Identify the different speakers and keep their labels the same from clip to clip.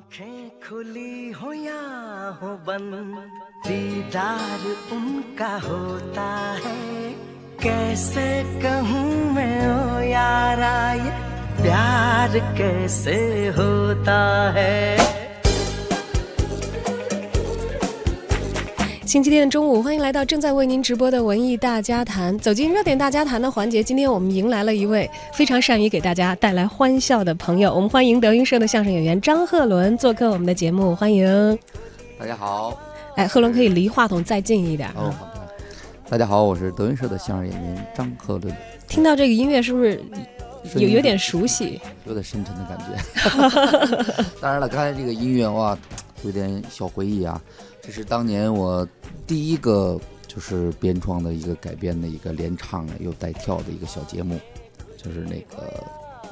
Speaker 1: आँखें खुली हो या हो बंद? दीदार उनका होता है। कैसे कहूँ मैं, ओ यारा प्यार कैसे होता है? 星期天的中午，欢迎来到正在为您直播的文艺大家谈。走进热点大家谈的环节，今天我们迎来了一位非常善于给大家带来欢笑的朋友。我们欢迎德云社的相声演员张鹤伦做客我们的节目，欢迎。
Speaker 2: 大家好。
Speaker 1: 哎，鹤伦可以离话筒再近一点。
Speaker 2: 哦，好的。大家好，我是德云社的相声演员张鹤伦。
Speaker 1: 听到这个音乐是不是有有点熟悉？
Speaker 2: 有点深沉的感觉。当然了，刚才这个音乐哇，有点小回忆啊。这是当年我第一个就是编创的一个改编的一个连唱又带跳的一个小节目，就是那个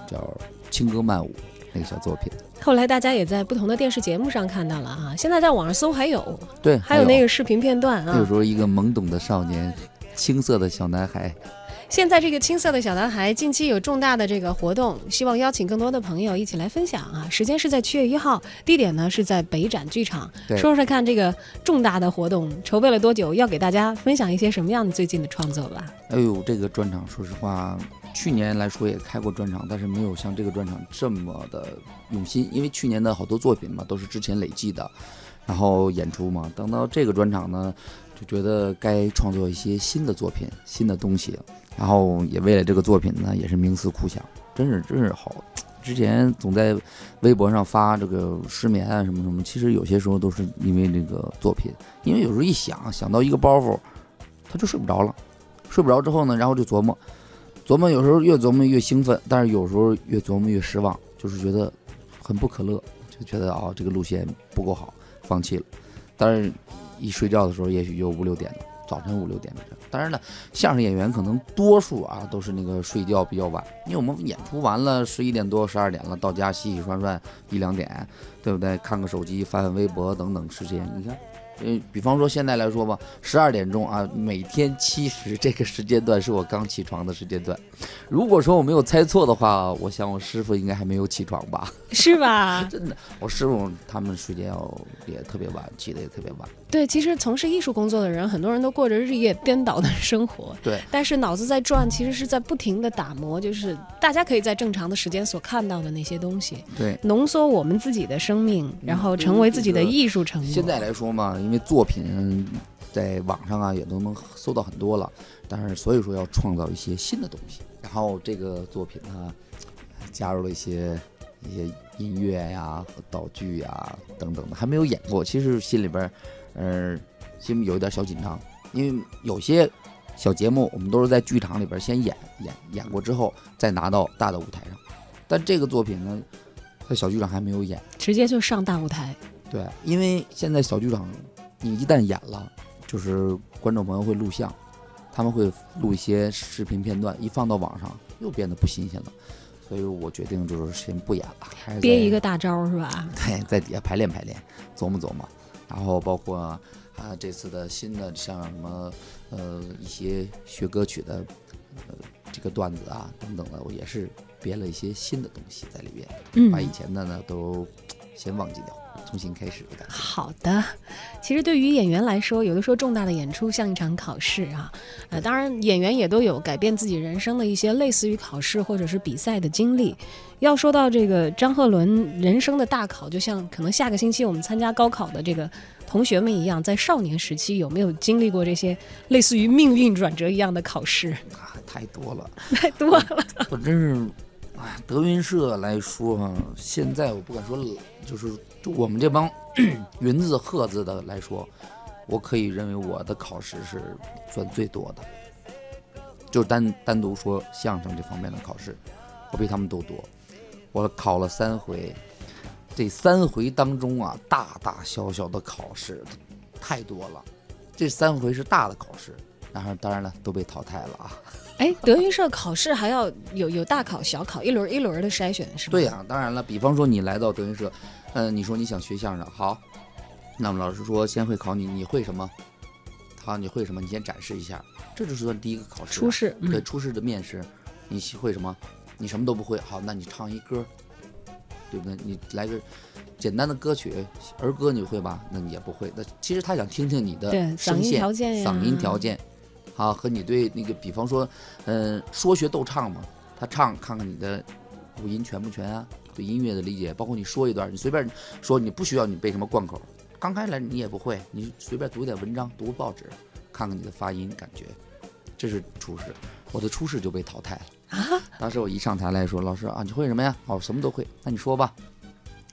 Speaker 2: 叫《轻歌曼舞》那个小作品。
Speaker 1: 后来大家也在不同的电视节目上看到了啊，现在在网上搜还有，
Speaker 2: 对，
Speaker 1: 还有那个视频片段啊。
Speaker 2: 那时候一个懵懂的少年，青涩的小男孩。
Speaker 1: 现在这个青涩的小男孩近期有重大的这个活动，希望邀请更多的朋友一起来分享啊！时间是在七月一号，地点呢是在北展剧场。说说看，这个重大的活动筹备了多久？要给大家分享一些什么样的最近的创作吧？
Speaker 2: 哎呦，这个专场，说实话，去年来说也开过专场，但是没有像这个专场这么的用心，因为去年的好多作品嘛都是之前累计的，然后演出嘛。等到这个专场呢，就觉得该创作一些新的作品、新的东西。然后也为了这个作品呢，也是冥思苦想，真是真是好。之前总在微博上发这个失眠啊什么什么，其实有些时候都是因为那个作品，因为有时候一想想到一个包袱，他就睡不着了。睡不着之后呢，然后就琢磨，琢磨有时候越琢磨越兴奋，但是有时候越琢磨越失望，就是觉得很不可乐，就觉得啊这个路线不够好，放弃了。但是一睡觉的时候，也许就五六点。早晨五六点，当然了，相声演员可能多数啊都是那个睡觉比较晚，因为我们演出完了十一点多、十二点了，到家洗洗涮涮一两点，对不对？看个手机、翻翻微博等等时间，你看。嗯，比方说现在来说吧，十二点钟啊，每天七时这个时间段是我刚起床的时间段。如果说我没有猜错的话，我想我师傅应该还没有起床吧？
Speaker 1: 是吧？
Speaker 2: 真的，我师傅他们睡觉也特别晚，起的也特别晚。
Speaker 1: 对，其实从事艺术工作的人，很多人都过着日夜颠倒的 生活。
Speaker 2: 对，
Speaker 1: 但是脑子在转，其实是在不停的打磨，就是大家可以在正常的时间所看到的那些东西。
Speaker 2: 对，
Speaker 1: 浓缩我们自己的生命，然后成为自己的艺术成果。
Speaker 2: 现在来说嘛。因为作品在网上啊也都能搜到很多了，但是所以说要创造一些新的东西。然后这个作品呢，加入了一些一些音乐呀和道具呀等等的，还没有演过。其实心里边，嗯，心里有一点小紧张，因为有些小节目我们都是在剧场里边先演演演过之后再拿到大的舞台上，但这个作品呢，在小剧场还没有演，
Speaker 1: 直接就上大舞台。
Speaker 2: 对，因为现在小剧场。你一旦演了，就是观众朋友会录像，他们会录一些视频片段，一放到网上又变得不新鲜了，所以我决定就是先不演了，
Speaker 1: 憋一个大招是吧？
Speaker 2: 对，在底下排练排练，琢磨琢磨，然后包括啊这次的新的像什么呃一些学歌曲的呃这个段子啊等等的，我也是编了一些新的东西在里边，把以前的呢都先忘记掉。重新开始的感觉。
Speaker 1: 好的，其实对于演员来说，有的时候重大的演出像一场考试啊。呃，当然演员也都有改变自己人生的一些类似于考试或者是比赛的经历。要说到这个张鹤伦人生的大考，就像可能下个星期我们参加高考的这个同学们一样，在少年时期有没有经历过这些类似于命运转折一样的考试？
Speaker 2: 啊太多了，
Speaker 1: 太多了。
Speaker 2: 我真是，哎，德云社来说哈，现在我不敢说，就是。就我们这帮 云字鹤字的来说，我可以认为我的考试是算最多的。就单单独说相声这方面的考试，我比他们都多。我考了三回，这三回当中啊，大大小小的考试太多了。这三回是大的考试，然后当然了都被淘汰了啊。
Speaker 1: 哎，德云社考试还要有有大考、小考，一轮一轮的筛选是吗？
Speaker 2: 对呀，当然了，比方说你来到德云社。嗯，你说你想学相声，好，那么老师说先会考你，你会什么？好，你会什么？你先展示一下，这就是算第一个考试。
Speaker 1: 初试，
Speaker 2: 对，初试的面试，你会什么？你什么都不会，好，那你唱一歌，对不对？你来个简单的歌曲儿歌你会吧？那你也不会。那其实他想听听你的声线、嗓音条件，啊，和你对那个，比方说，嗯、说学逗唱嘛，他唱看看你的五音全不全啊，对音乐的理解，包括你说一段，你随便说，你不需要你背什么贯口，刚开来你也不会，你随便读点文章，读个报纸，看看你的发音感觉，这是初试。我的初试就被淘汰了啊！当时我一上台来说，老师啊，你会什么呀？哦，什么都会，那你说吧。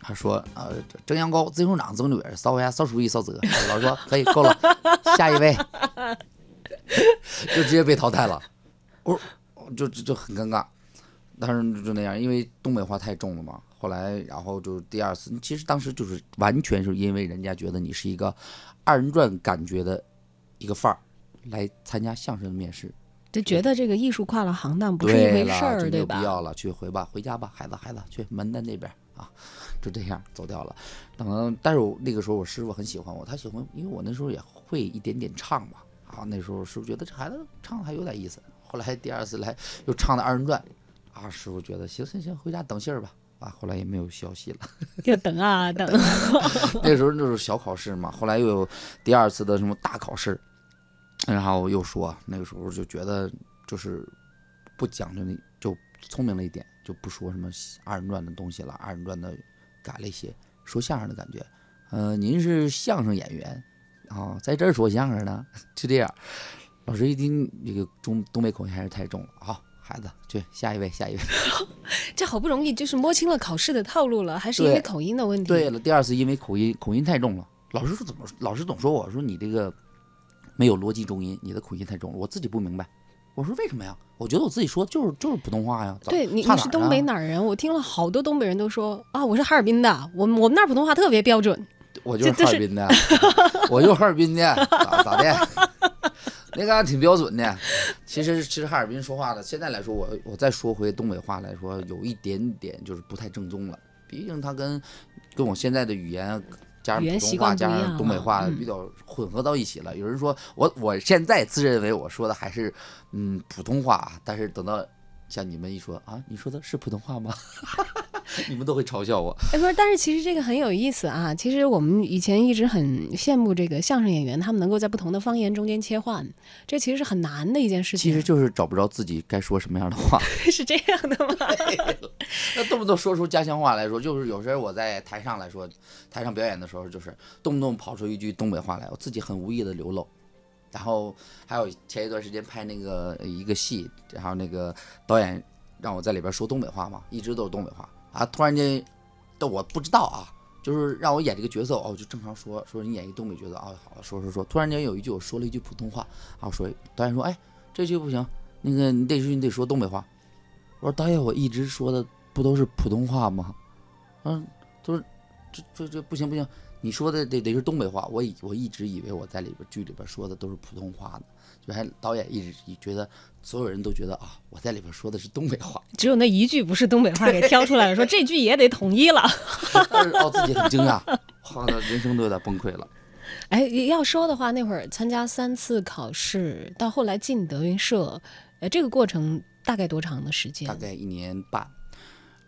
Speaker 2: 他说：“呃，蒸羊羔、蒸熊掌、蒸驴儿、烧鸭、烧鼠疫、烧子鹅。”老师说：“可以，够了，下一位。”就直接被淘汰了。我我就就就很尴尬，当时就那样，因为东北话太重了嘛。后来，然后就第二次，其实当时就是完全是因为人家觉得你是一个二人转感觉的一个范儿，来参加相声的面试。
Speaker 1: 就觉得这个艺术跨了行当不是一，回事儿，对吧？
Speaker 2: 就不要了，去回吧，回家吧，孩子，孩子，去门的那边啊，就这样走掉了。等，但是我那个时候我师傅很喜欢我，他喜欢，因为我那时候也会一点点唱嘛，啊，那时候师傅觉得这孩子唱的还有点意思。后来第二次来又唱的二人转，啊，师傅觉得行行行，回家等信儿吧。啊，后来也没有消息了。
Speaker 1: 就等啊等，
Speaker 2: 那时候就是小考试嘛，后来又有第二次的什么大考试，然后又说那个时候就觉得就是不讲究那就聪明了一点，就不说什么二人转的东西了，二人转的改了一些，说相声的感觉。呃，您是相声演员啊、在这儿说相声呢，就这样。老师一听这个中东北口音还是太重了，好，孩子去下一位，下一位。
Speaker 1: 这好不容易就是摸清了考试的套路了，还是因为口音的问题。
Speaker 2: 对了，第二次因为口音口音太重了，老师说怎么老师总说我说你这个没有逻辑重音，你的口音太重了，我自己不明白。我说为什么呀？我觉得我自己说的就是就是普通话呀。
Speaker 1: 对你你是东北
Speaker 2: 啊
Speaker 1: 哪儿人？我听了好多东北人都说啊，我是哈尔滨的，我我们那儿普通话特别标准。
Speaker 2: 我就是哈尔滨的，我就是哈尔滨的，咋咋的？那个还挺标准的。其实其实哈尔滨说话的，现在来说，我我再说回东北话来说，有一点点就是不太正宗了。毕竟它跟跟我现在的语言加上普通话加上东北话
Speaker 1: 嗯
Speaker 2: 比较混合到一起了。有人说我我现在自认为我说的还是嗯普通话，但是等到像你们一说啊，你说的是普通话吗？你们都会嘲笑我。
Speaker 1: 哎，不是，但是其实这个很有意思啊。其实我们以前一直很羡慕这个相声演员，他们能够在不同的方言中间切换，这其实是很难的一件事情。
Speaker 2: 其实就是找不着自己该说什么样的话。
Speaker 1: 是这样的吗？
Speaker 2: 那动不动说出家乡话来说，就是有时候我在台上来说，台上表演的时候，就是动不动跑出一句东北话来，我自己很无意的流露。然后还有前一段时间拍那个一个戏，然后那个导演让我在里边说东北话嘛，一直都是东北话啊，突然间，但我不知道啊，就是让我演这个角色，哦，就正常说说你演一个东北角色啊，好说说说，突然间有一句我说了一句普通话，啊，我说导演说，哎，这句不行，那个你得你得说东北话。我说导演，我一直说的不都是普通话吗？嗯，都是这这这不行不行，你说的得得是东北话。我以我一直以为我在里边剧里边说的都是普通话呢，就还导演一直一觉得所有人都觉得啊，我在里边说的是东北话，
Speaker 1: 只有那一句不是东北话给挑出来了，说这句也得统一了。
Speaker 2: 但是哦自己很惊讶，哇，那人生都有点崩溃了。
Speaker 1: 哎，要说的话，那会儿参加三次考试，到后来进德云社，呃，这个过程大概多长的时间
Speaker 2: 大？概一年半。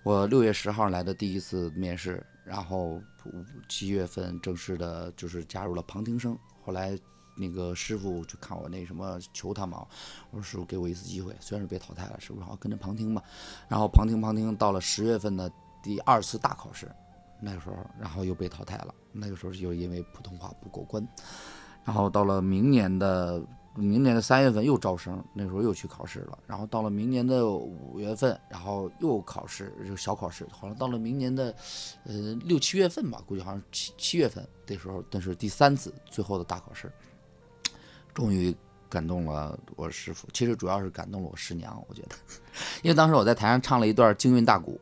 Speaker 2: 我六月十号来的第一次面试，然后七月份正式的就是加入了旁听生。后来那个师傅就看我那什么求他嘛，我说师傅给我一次机会，虽然是被淘汰了，师傅好跟着旁听吧。然后旁听旁听到了十月份的第二次大考试，那个时候然后又被淘汰了。那个时候就因为普通话不过关，然后到了明年的明年的三月份又招生，那时候又去考试了。然后到了明年的五月份，然后又考试，就小考试。好像到了明年的，呃六七月份吧，估计好像七七月份那时候，那是第三次最后的大考试，终于感动了我师傅。其实主要是感动了我师娘，我觉得，因为当时我在台上唱了一段京韵大鼓，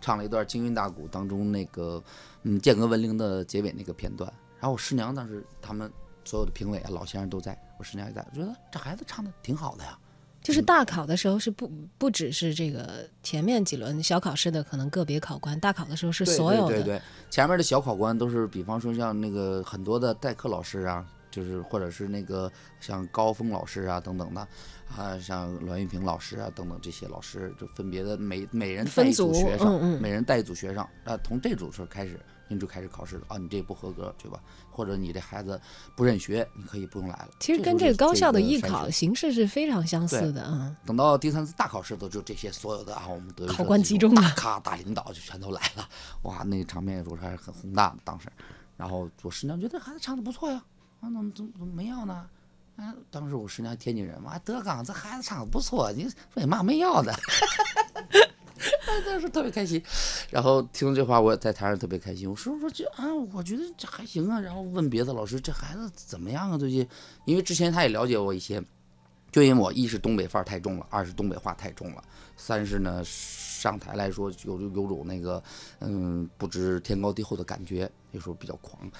Speaker 2: 唱了一段京韵大鼓当中那个嗯剑阁文铃的结尾那个片段。然后我师娘当时他们所有的评委啊老先生都在，我师娘也在，我觉得这孩子唱的挺好的呀。
Speaker 1: 就是大考的时候是不不只是这个前面几轮小考试的可能个别考官，大考的时候是所有的。
Speaker 2: 对对对，前面的小考官都是，比方说像那个很多的代课老师啊，就是或者是那个像高峰老师啊等等的，啊，像栾玉平老师啊等等这些老师，就分别的每每人带
Speaker 1: 分
Speaker 2: 一组
Speaker 1: 组
Speaker 2: 学生，
Speaker 1: 嗯嗯
Speaker 2: 每人带一组学生，啊，从这组时候开始，您就开始考试了啊，你这不合格，对吧？或者你这孩子不认学，你可以不用来了。
Speaker 1: 其实跟这个高校的艺考形式是非常相似的啊。
Speaker 2: 等到第三次大考试的时候，就这些所有的啊，我们德
Speaker 1: 考官集中了
Speaker 2: 大咖大领导就全都来了，哇，那个场面说还是很宏大的当时。然后我师娘觉得孩子唱的不错呀，啊，怎么怎么怎么没要呢？啊，当时我师娘天津人嘛，德刚这孩子唱的不错，你为嘛没要呢？当时特别开心，然后听这话，我在台上特别开心。我师傅说这啊，我觉得这还行啊。然后问别的老师，这孩子怎么样啊？最近，因为之前他也了解我一些，就因为我一是东北范儿太重了，二是东北话太重了，三是呢上台来说有有种那个嗯不知天高地厚的感觉，有时候比较狂。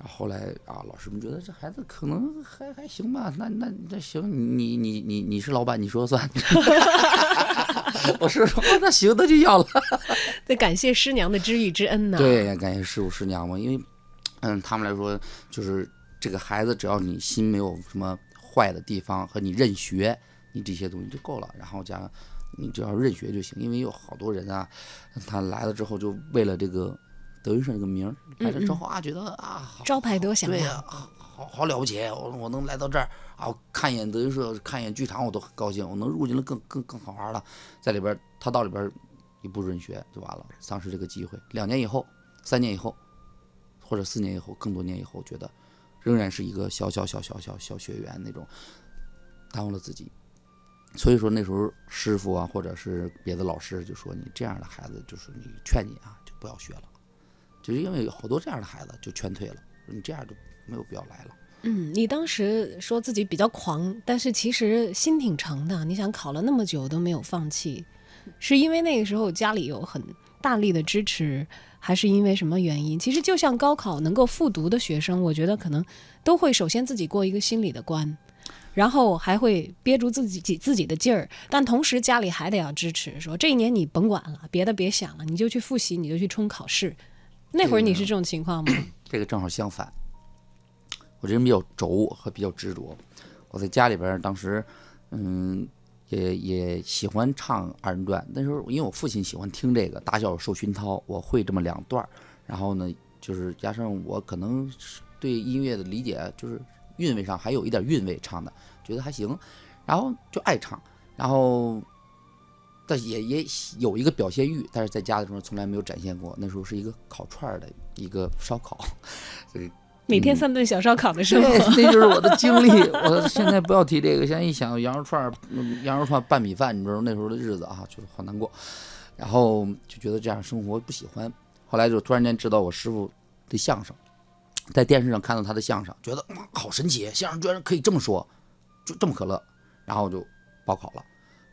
Speaker 2: 然后后来啊，老师们觉得这孩子可能还还行吧，那那那行，你你你你是老板，你说了算。我是说那行，那就要了。
Speaker 1: 得感谢师娘的知遇之恩呐。，
Speaker 2: 对，感谢师傅师娘嘛，因为，嗯，他们来说，就是这个孩子，只要你心没有什么坏的地方，和你认学，你这些东西就够了。然后加上你只要认学就行，因为有好多人啊，他来了之后就为了这个德云社这个名儿，来了之后啊，觉得啊，
Speaker 1: 招牌多响
Speaker 2: 对呀、
Speaker 1: 亮。
Speaker 2: 好好了不起！我我能来到这儿啊，看一眼德云社，看一眼剧场，我都很高兴。我能入进了更更更好玩了，在里边儿他到里边儿一不准学就完了，丧失这个机会。两年以后、三年以后，或者四年以后、更多年以后，觉得仍然是一个小小小小小小学员那种，耽误了自己。所以说那时候师傅啊，或者是别的老师就说你这样的孩子，就是你劝你啊，就不要学了，就是因为有好多这样的孩子就劝退了，你这样就没有必要来了。
Speaker 1: 嗯，你当时说自己比较狂，但是其实心挺诚的。你想考了那么久都没有放弃，是因为那个时候家里有很大力的支持，还是因为什么原因？其实就像高考能够复读的学生，我觉得可能都会首先自己过一个心理的关，然后还会憋住自己自己的劲儿，但同时家里还得要支持，说这一年你甭管了，别的别想了，你就去复习，你就去冲考试。那会儿你是这种情况吗？
Speaker 2: 这个正好相反，我这人比较轴和比较执着。我在家里边儿当时，嗯，也也喜欢唱二人转。那时候因为我父亲喜欢听这个，打小受熏陶，我会这么两段儿。然后呢，就是加上我可能是对音乐的理解，就是韵味上还有一点韵味，唱的觉得还行，然后就爱唱。然后，但也也有一个表现欲，但是在家的时候从来没有展现过。那时候是一个烤串儿的一个烧烤，
Speaker 1: 每天三顿小烧烤的 生
Speaker 2: 对，
Speaker 1: 活。
Speaker 2: 那就是我的 经历。我现在不要提这个，现在一想羊肉串羊肉串拌米饭，你知道那时候的日子啊，就是好难过。然后就觉得这样生活不喜欢。后来就突然间知道我师傅的相声，在电视上看到他的相声，觉得哇好神奇，相声居然可以这么说，就这么可乐。然后就报考了，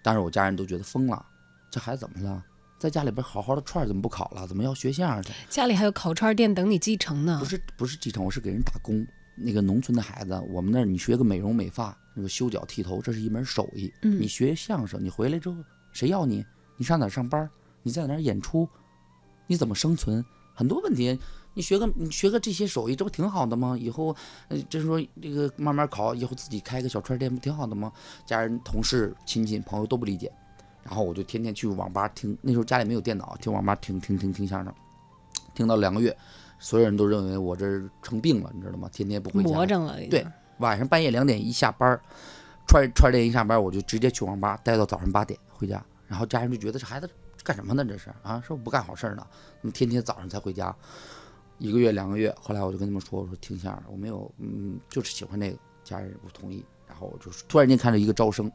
Speaker 2: 当时我家人都觉得疯了，这孩子怎么了？在家里边好好的串儿怎么不考了？怎么要学相声去？
Speaker 1: 家里还有烤串店等你继承呢
Speaker 2: 不。是不是继承，我是给人打工。那个农村的孩子，我们那儿你学个美容美发，那个修脚剃头，这是一门手艺。
Speaker 1: 嗯
Speaker 2: 你学相声，你回来之后谁要你？你上哪上班？你在哪演出？你怎么生存？很多问题，你学个你学个这些手艺，这不挺好的吗？以后，呃，就是说这个慢慢考，以后自己开个小串店，不挺好的吗？家人、同事、亲戚、朋友都不理解，然后我就天天去网吧听，那时候家里没有电脑，听网吧听听听听相声，听到两个月，所有人都认为我这成病了，你知道吗？天天不回家，
Speaker 1: 魔怔了。
Speaker 2: 对，晚上半夜两点一下班儿，串串店一下班，我就直接去网吧待到早上八点回家，然后家人就觉得这孩子干什么呢？这是啊，是不是不干好事儿呢？怎么天天早上才回家？一个月两个月，后来我就跟他们说，我说听相声，我没有，嗯，就是喜欢这个，家人不同意，然后我就突然间看到一个招生，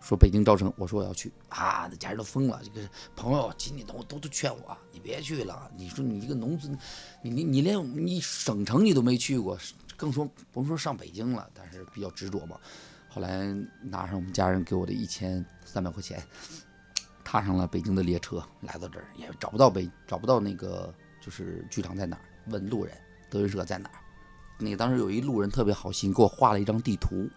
Speaker 2: 说北京招生，我说我要去啊，那家人都疯了，这个朋友亲戚都都都劝我，你别去了，你说你一个农村，你你你连你省城你都没去过，更说甭说上北京了，但是比较执着嘛。后来拿上我们家人给我的一千三百块钱，踏上了北京的列车，来到这儿也找不到北找不到那个就是剧场在哪儿，问路人德云社在哪儿。那个当时有一路人特别好心，给我画了一张地图，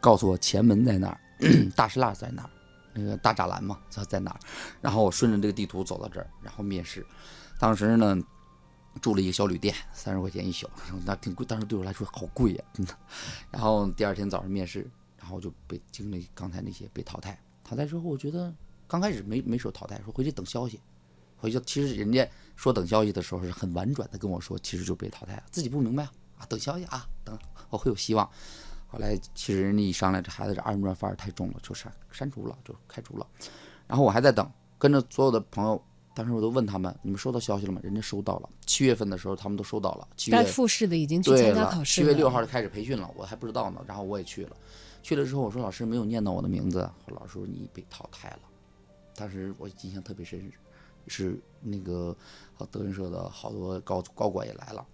Speaker 2: 告诉我前门在哪儿，大石蜡在哪儿，那个大栅栏嘛，在在哪儿。然后我顺着这个地图走到这儿，然后面试。当时呢，住了一个小旅店，三十块钱一宿，那挺贵，当时对我来说好贵呀、真的。然后第二天早上面试，然后就被经历刚才那些被淘汰。淘汰之后，我觉得刚开始没没说淘汰，说回去等消息。回去其实人家说等消息的时候是很婉转的跟我说，其实就被淘汰了，自己不明白啊，啊等消息啊，等我会有希望。后来其实人家一商量，这孩子这二人转范儿太重了，就删删除了，就开除了。然后我还在等，跟着所有的朋友，当时我都问他们，你们收到消息了吗？人家收到了，七月份的时候他们都收到了，七月
Speaker 1: 该复试的已经去
Speaker 2: 对
Speaker 1: 参加，考试了
Speaker 2: 七月六号就开始培训了，我还不知道呢。然后我也去了，去了之后我说老师没有念到我的名字，老师说你被淘汰了。当时我印象特别深，是那个德云社的好多高高管也来了，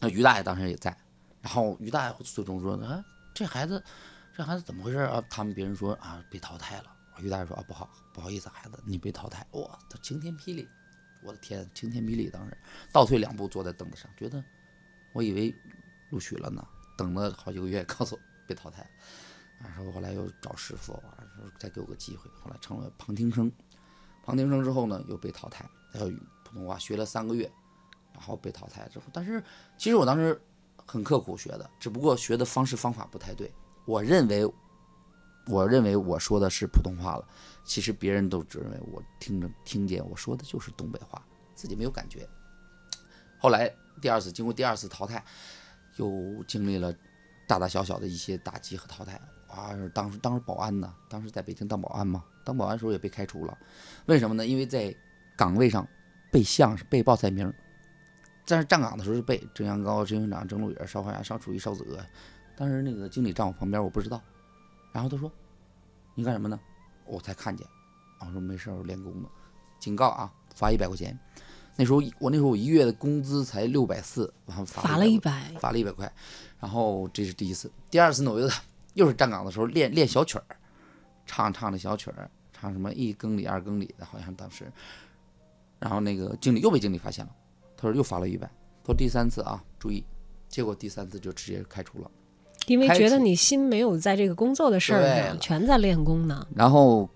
Speaker 2: 那于大爷当时也在。然后于大爷最终说啊，这孩子这孩子怎么回事啊？他们别人说啊被淘汰了。于大爷说啊不好不好意思孩子你被淘汰，哇，他晴天霹雳，我的天，晴天霹雳！当时倒退两步坐在凳子上，觉得我以为录取了呢，等了好几个月，告诉我被淘汰了。然后后来又找师傅，说再给我个机会，后来成了旁听生。旁听生之后呢，又被淘汰，还有普通话学了三个月，然后被淘汰之后，但是其实我当时很刻苦学的，只不过学的方式方法不太对。我认为，我认为我说的是普通话了，其实别人都只认为我听着听见我说的就是东北话，自己没有感觉。后来第二次经过第二次淘汰，又经历了大大小小的一些打击和淘汰。啊，当时当时保安呢，当时在北京当保安嘛，当保安时候也被开除了，为什么呢？因为在岗位上背相声、背报菜名儿，但是站岗的时候是背蒸羊羔、蒸熊掌、蒸鹿眼、烧花鸭、烧雏鸡、烧子鹅。当时那个经理站我旁边，我不知道，然后他说：“你干什么呢？”我才看见，然后我说没事，我练功呢。警告啊，罚一百块钱。那时候我那时候我一月的工资才六百四，然后罚
Speaker 1: 罚了一百，
Speaker 2: 罚了一百块。然后这是第一次，第二次呢，我又又是站岗的时候练练小曲儿，唱唱的小曲儿，唱什么一更里二更里的，好像当时。然后那个经理又被经理发现了，他说又罚了一百，说第三次啊，注意。结果第三次就直接开除了。
Speaker 1: 因为觉得你心没有在这个工作的事儿上，全在练功呢。
Speaker 2: 然后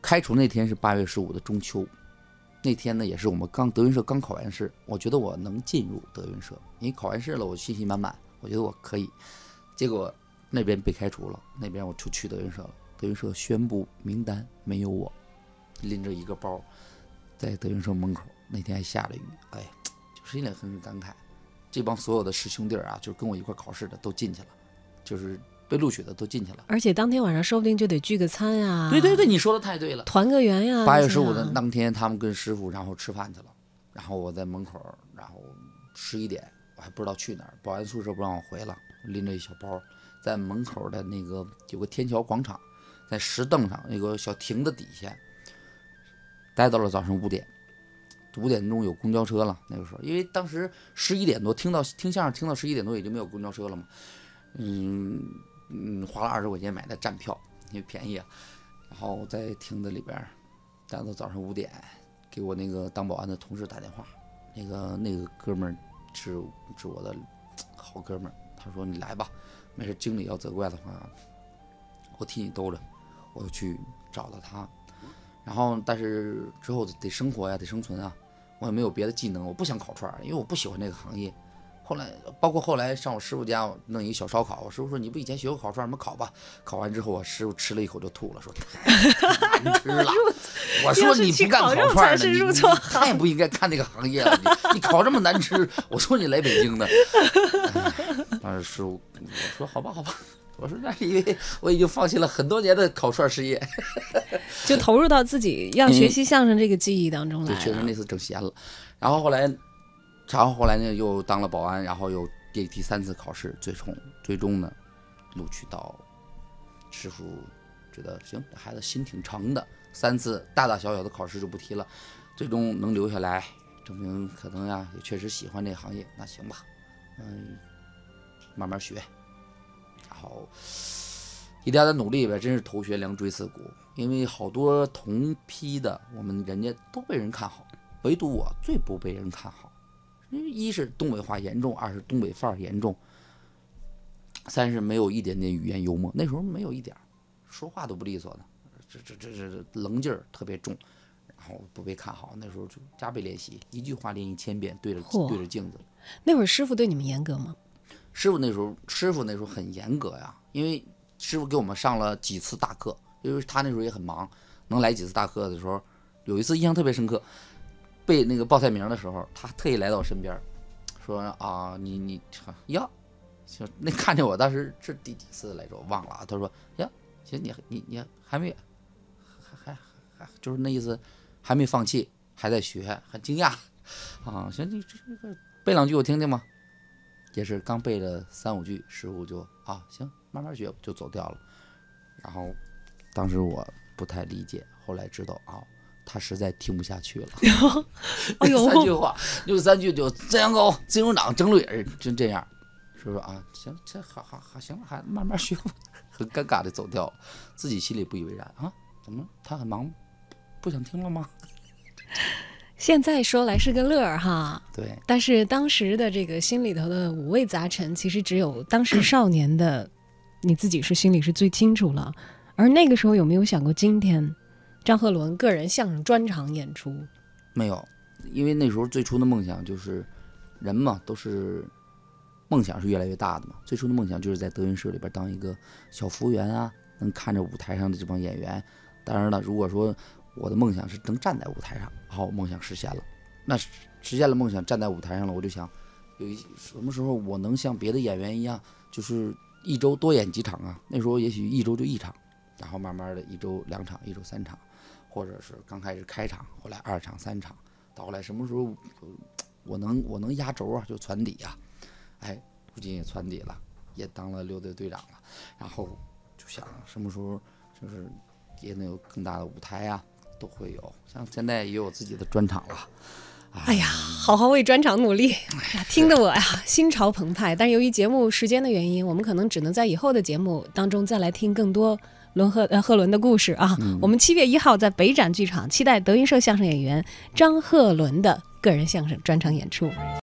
Speaker 2: 开除那天是八月十五的中秋，那天呢也是我们刚德云社刚考完试，我觉得我能进入德云社，因为考完试了，我信心满满，我觉得我可以。结果那边被开除了，那边我就去德云社了，德云社宣布名单没有我，拎着一个包，在德云社门口，那天还下着雨，哎，就是心里很感慨。这帮所有的师兄弟儿啊，就是跟我一块考试的都进去了，就是被录取的都进去了。
Speaker 1: 而且当天晚上说不定就得聚个餐呀，
Speaker 2: 对对对，，你说的太对了。
Speaker 1: 团个圆呀。
Speaker 2: 八月十五的
Speaker 1: 啊
Speaker 2: 当天，他们跟师傅然后吃饭去了，然后我在门口，然后十一点我还不知道去哪儿，保安宿舍不让我回了，拎着一小包，在门口的那个有个天桥广场，在石凳上那个小亭子底下，待到了早上五点，五点钟有公交车了。那个时候，因为当时十一点多听到听相声听到十一点多已经没有公交车了嘛，嗯嗯，花了二十块钱买的站票，因为便宜啊。然后在亭子里边待到早上五点，给我那个当保安的同事打电话，那个那个哥们儿是是我的好哥们儿，他说你来吧，没事经理要责怪的话，我替你兜着，我就去找到他。然后但是之后得生活呀，得生存啊，我也没有别的技能，我不想烤串儿，因为我不喜欢这个行业。后来，包括后来上我师傅家弄一个小烧烤，我师傅说你不以前学过烤串儿吗？烤吧。烤完之后，我师傅吃了一口就吐了，说 太难吃了。我说你不干烤串儿呢，
Speaker 1: 要是去烤肉才是
Speaker 2: 你你太不应该干这个行业了。你你烤这么难吃，我说你来北京的。哎当时师傅我说好吧好吧，我说那是因为我已经放弃了很多年的烤串儿事业。
Speaker 1: 就投入到自己要学习相声这个技艺当中来
Speaker 2: 对，确实那次整闲了。然后后来，然后后来呢又当了保安，然后又第第三次考试，最终最终呢录取到师傅觉得行，这孩子心挺诚的，三次大大小小的考试就不提了，最终能留下来，证明可能呀也确实喜欢这行业，那行吧，嗯，慢慢学，然后。一定要再努力呗，真是头悬梁锥刺股。因为好多同批的，我们人家都被人看好，唯独我最不被人看好。因为一是东北话严重，二是东北范儿严重，三是没有一点点语言幽默。那时候没有一点儿，说话都不利索的，这这这这这棱劲儿特别重。然后不被看好，那时候就加倍练习，一句话练一千遍，对着
Speaker 1: 嚯
Speaker 2: 对着镜子。
Speaker 1: 那会儿师傅对你们严格吗？
Speaker 2: 师傅那时候，师傅那时候很严格呀，因为师傅给我们上了几次大课，因为他那时候也很忙，能来几次大课的时候，有一次印象特别深刻，背那个报菜名的时候，他特意来到我身边，说啊，你你呀，行，那看见我当时是第几次来着，我忘了啊。他说呀，行，你你你还没，还还还就是那意思，还没放弃，还在学，很惊讶啊。行，你这个背两句我听听嘛。也是刚背了三五句，师傅就啊行，慢慢学就走掉了。然后当时我不太理解，后来知道啊，他实在听不下去了。
Speaker 1: 哎呦
Speaker 2: 三句话，六三句就曾阳高，金融长，郑绿儿，就这样。师傅啊，行，这好好好，行了，还慢慢学吧。很尴尬的走掉了，自己心里不以为然啊，怎么他很忙，不想听了吗？
Speaker 1: 现在说来是个乐儿哈，
Speaker 2: 对，
Speaker 1: 但是当时的这个心里头的五味杂陈，其实只有当时少年的你自己是心里是最清楚了。而那个时候有没有想过，今天张鹤伦个人相声专场演出？
Speaker 2: 没有，因为那时候最初的梦想就是，人嘛都是梦想是越来越大的嘛。最初的梦想就是在德云社里边当一个小服务员啊，能看着舞台上的这帮演员。当然了，如果说我的梦想是能站在舞台上，好，梦想实现了。那实现了梦想，站在舞台上了，我就想，有一什么时候我能像别的演员一样，就是一周多演几场啊？那时候也许一周就一场，然后慢慢的一周两场，一周三场，或者是刚开始开场，后来二场、三场，到后来什么时候我能我能压轴啊，就攒底啊、哎，如今也攒底了，也当了六队队长了，然后就想什么时候就是也能有更大的舞台呀、都会有。像现在也有自己的专场了，
Speaker 1: 哎呀，好好为专场努力，哎呀听得我呀心潮澎湃。但是由于节目时间的原因，我们可能只能在以后的节目当中再来听更多伦赫伦的故事啊。我们七月一号在北展剧场期待德云社相声演员张鹤伦的个人相声专场演出。